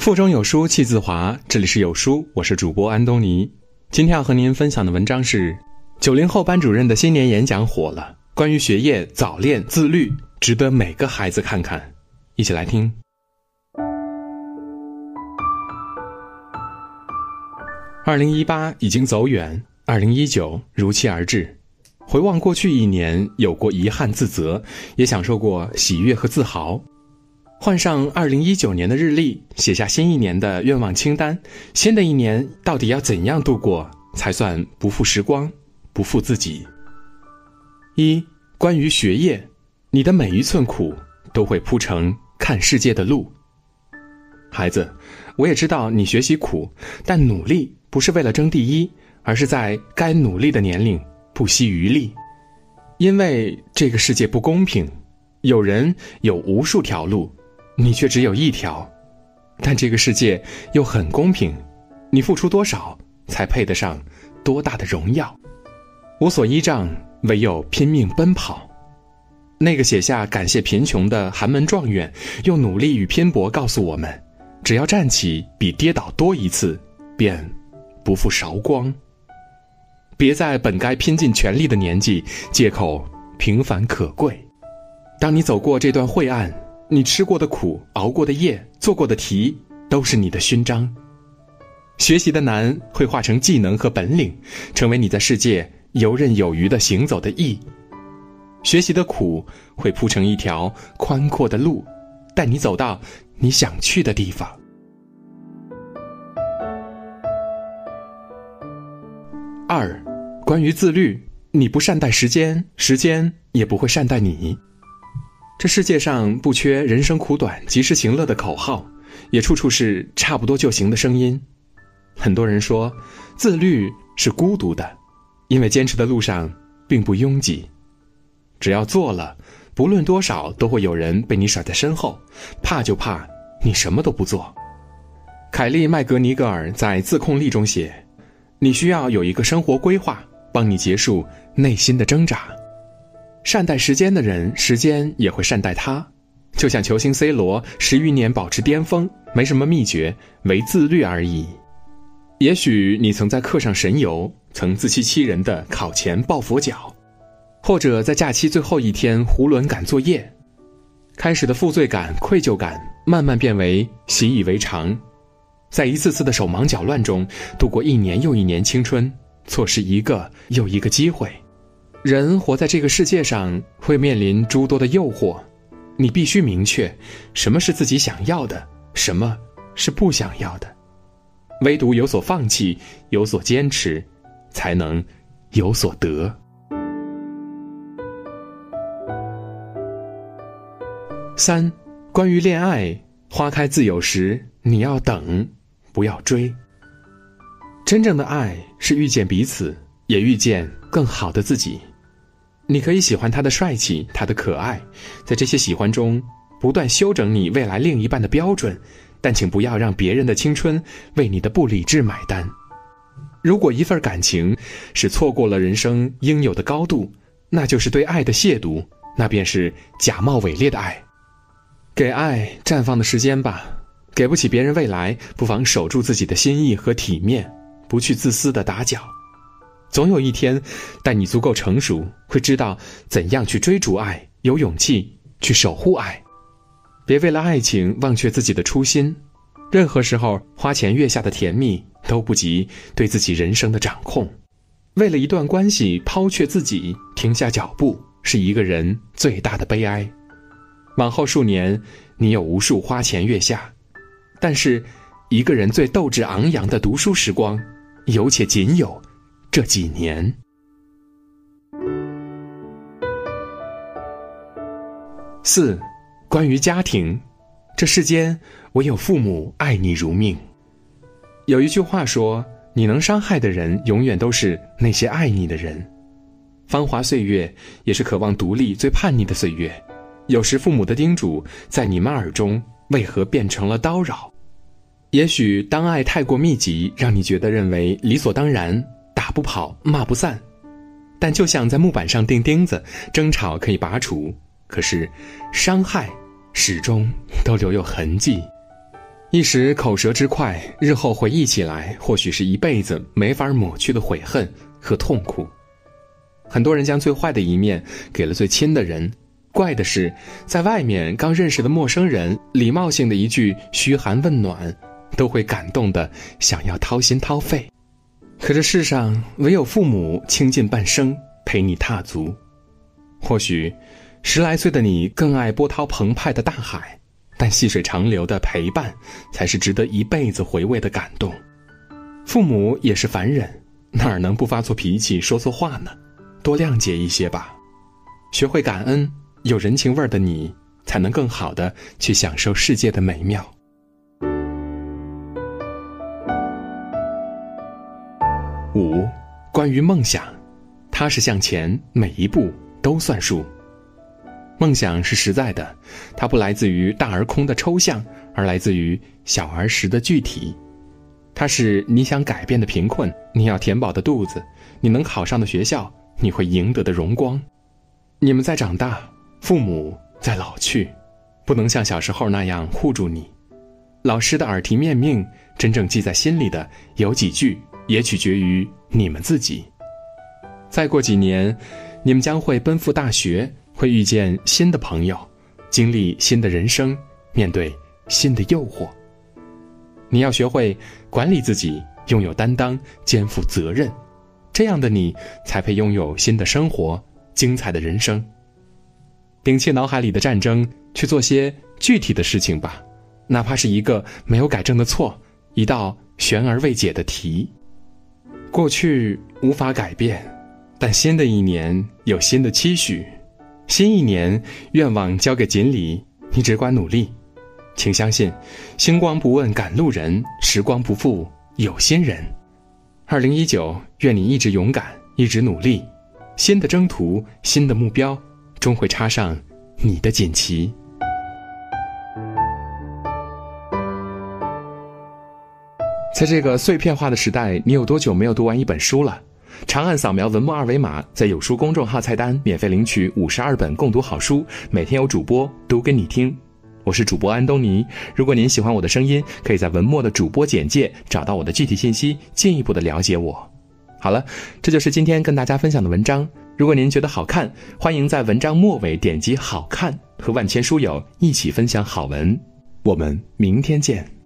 腹中有书气自华，这里是有书，我是主播安东尼。今天要和您分享的文章是：九零后班主任的新年演讲火了，关于学业早恋自律，值得每个孩子看看。一起来听。二零一八已经走远，二零一九如期而至。回望过去一年，有过遗憾自责，也享受过喜悦和自豪。换上二零一九年的日历，写下新一年的愿望清单。新的一年到底要怎样度过，才算不负时光，不负自己？一、关于学业，你的每一寸苦都会铺成看世界的路。孩子，我也知道你学习苦，但努力不是为了争第一，而是在该努力的年龄不惜余力。因为这个世界不公平，有人有无数条路。你却只有一条，但这个世界又很公平，你付出多少才配得上多大的荣耀？无所依仗，唯有拼命奔跑。那个写下感谢贫穷的寒门状元，用努力与拼搏告诉我们：只要站起比跌倒多一次，便不负韶光。别在本该拼尽全力的年纪借口平凡可贵。当你走过这段晦暗。你吃过的苦，熬过的夜，做过的题，都是你的勋章。学习的难会化成技能和本领，成为你在世界游刃有余的行走的意。学习的苦会铺成一条宽阔的路，带你走到你想去的地方。二，关于自律，你不善待时间，时间也不会善待你。这世界上不缺“人生苦短，及时行乐”的口号，也处处是差不多就行的声音。很多人说，自律是孤独的，因为坚持的路上并不拥挤。只要做了，不论多少，都会有人被你甩在身后。怕就怕你什么都不做。凯利·麦格尼格尔在《自控力》中写：“你需要有一个生活规划，帮你结束内心的挣扎。”善待时间的人，时间也会善待他。就像球星 C 罗十余年保持巅峰，没什么秘诀，唯自律而已。也许你曾在课上神游，曾自欺欺人的考前抱佛脚，或者在假期最后一天囫囵赶作业。开始的负罪感、愧疚感，慢慢变为习以为常，在一次次的手忙脚乱中度过一年又一年青春，错失一个又一个机会。人活在这个世界上，会面临诸多的诱惑，你必须明确，什么是自己想要的，什么是不想要的。唯独有所放弃，有所坚持，才能有所得。三，关于恋爱，花开自有时，你要等，不要追。真正的爱是遇见彼此，也遇见更好的自己。你可以喜欢他的帅气，他的可爱，在这些喜欢中不断修整你未来另一半的标准，但请不要让别人的青春为你的不理智买单。如果一份感情是错过了人生应有的高度，那就是对爱的亵渎，那便是假冒伪劣的爱。给爱绽放的时间吧，给不起别人未来，不妨守住自己的心意和体面，不去自私的打搅。总有一天，待你足够成熟，会知道怎样去追逐爱，有勇气去守护爱。别为了爱情忘却自己的初心。任何时候，花前月下的甜蜜都不及对自己人生的掌控。为了一段关系抛却自己，停下脚步，是一个人最大的悲哀。往后数年，你有无数花前月下，但是，一个人最斗志昂扬的读书时光，有且仅有。这几年，四，关于家庭，这世间唯有父母爱你如命。有一句话说：“你能伤害的人，永远都是那些爱你的人。”芳华岁月也是渴望独立、最叛逆的岁月。有时父母的叮嘱，在你们耳中为何变成了叨扰？也许当爱太过密集，让你觉得认为理所当然。不跑，骂不散，但就像在木板上钉钉子，争吵可以拔除，可是伤害始终都留有痕迹。一时口舌之快，日后回忆起来，或许是一辈子没法抹去的悔恨和痛苦。很多人将最坏的一面给了最亲的人，怪的是，在外面刚认识的陌生人，礼貌性的一句嘘寒问暖，都会感动的想要掏心掏肺。可这世上唯有父母倾尽半生陪你踏足。或许，十来岁的你更爱波涛澎湃的大海。但细水长流的陪伴，才是值得一辈子回味的感动。父母也是凡人，哪能不发错脾气、说错话呢？多谅解一些吧，学会感恩，有人情味儿的你，才能更好的去享受世界的美妙。五，关于梦想，踏实向前，每一步都算数。梦想是实在的，它不来自于大而空的抽象，而来自于小而实的具体。它是你想改变的贫困，你要填饱的肚子，你能考上的学校，你会赢得的荣光。你们在长大，父母在老去，不能像小时候那样护住你。老师的耳提面命，真正记在心里的有几句，也取决于你们自己。再过几年，你们将会奔赴大学。会遇见新的朋友，经历新的人生，面对新的诱惑。你要学会管理自己，拥有担当，肩负责任，这样的你才配拥有新的生活，精彩的人生。摒弃脑海里的战争，去做些具体的事情吧，哪怕是一个没有改正的错，一道悬而未解的题。过去无法改变，但新的一年有新的期许。新一年，愿望交给锦鲤，你只管努力，请相信，星光不问赶路人，时光不负有心人。二零一九，愿你一直勇敢，一直努力，新的征途，新的目标，终会插上你的锦旗。在这个碎片化的时代，你有多久没有读完一本书了？长按扫描文末二维码，在有书公众号菜单免费领取五十二本共读好书，每天有主播读给你听。我是主播安东尼。如果您喜欢我的声音，可以在文末的主播简介找到我的具体信息，进一步的了解我。好了，这就是今天跟大家分享的文章。如果您觉得好看，欢迎在文章末尾点击“好看”，和万千书友一起分享好文。我们明天见。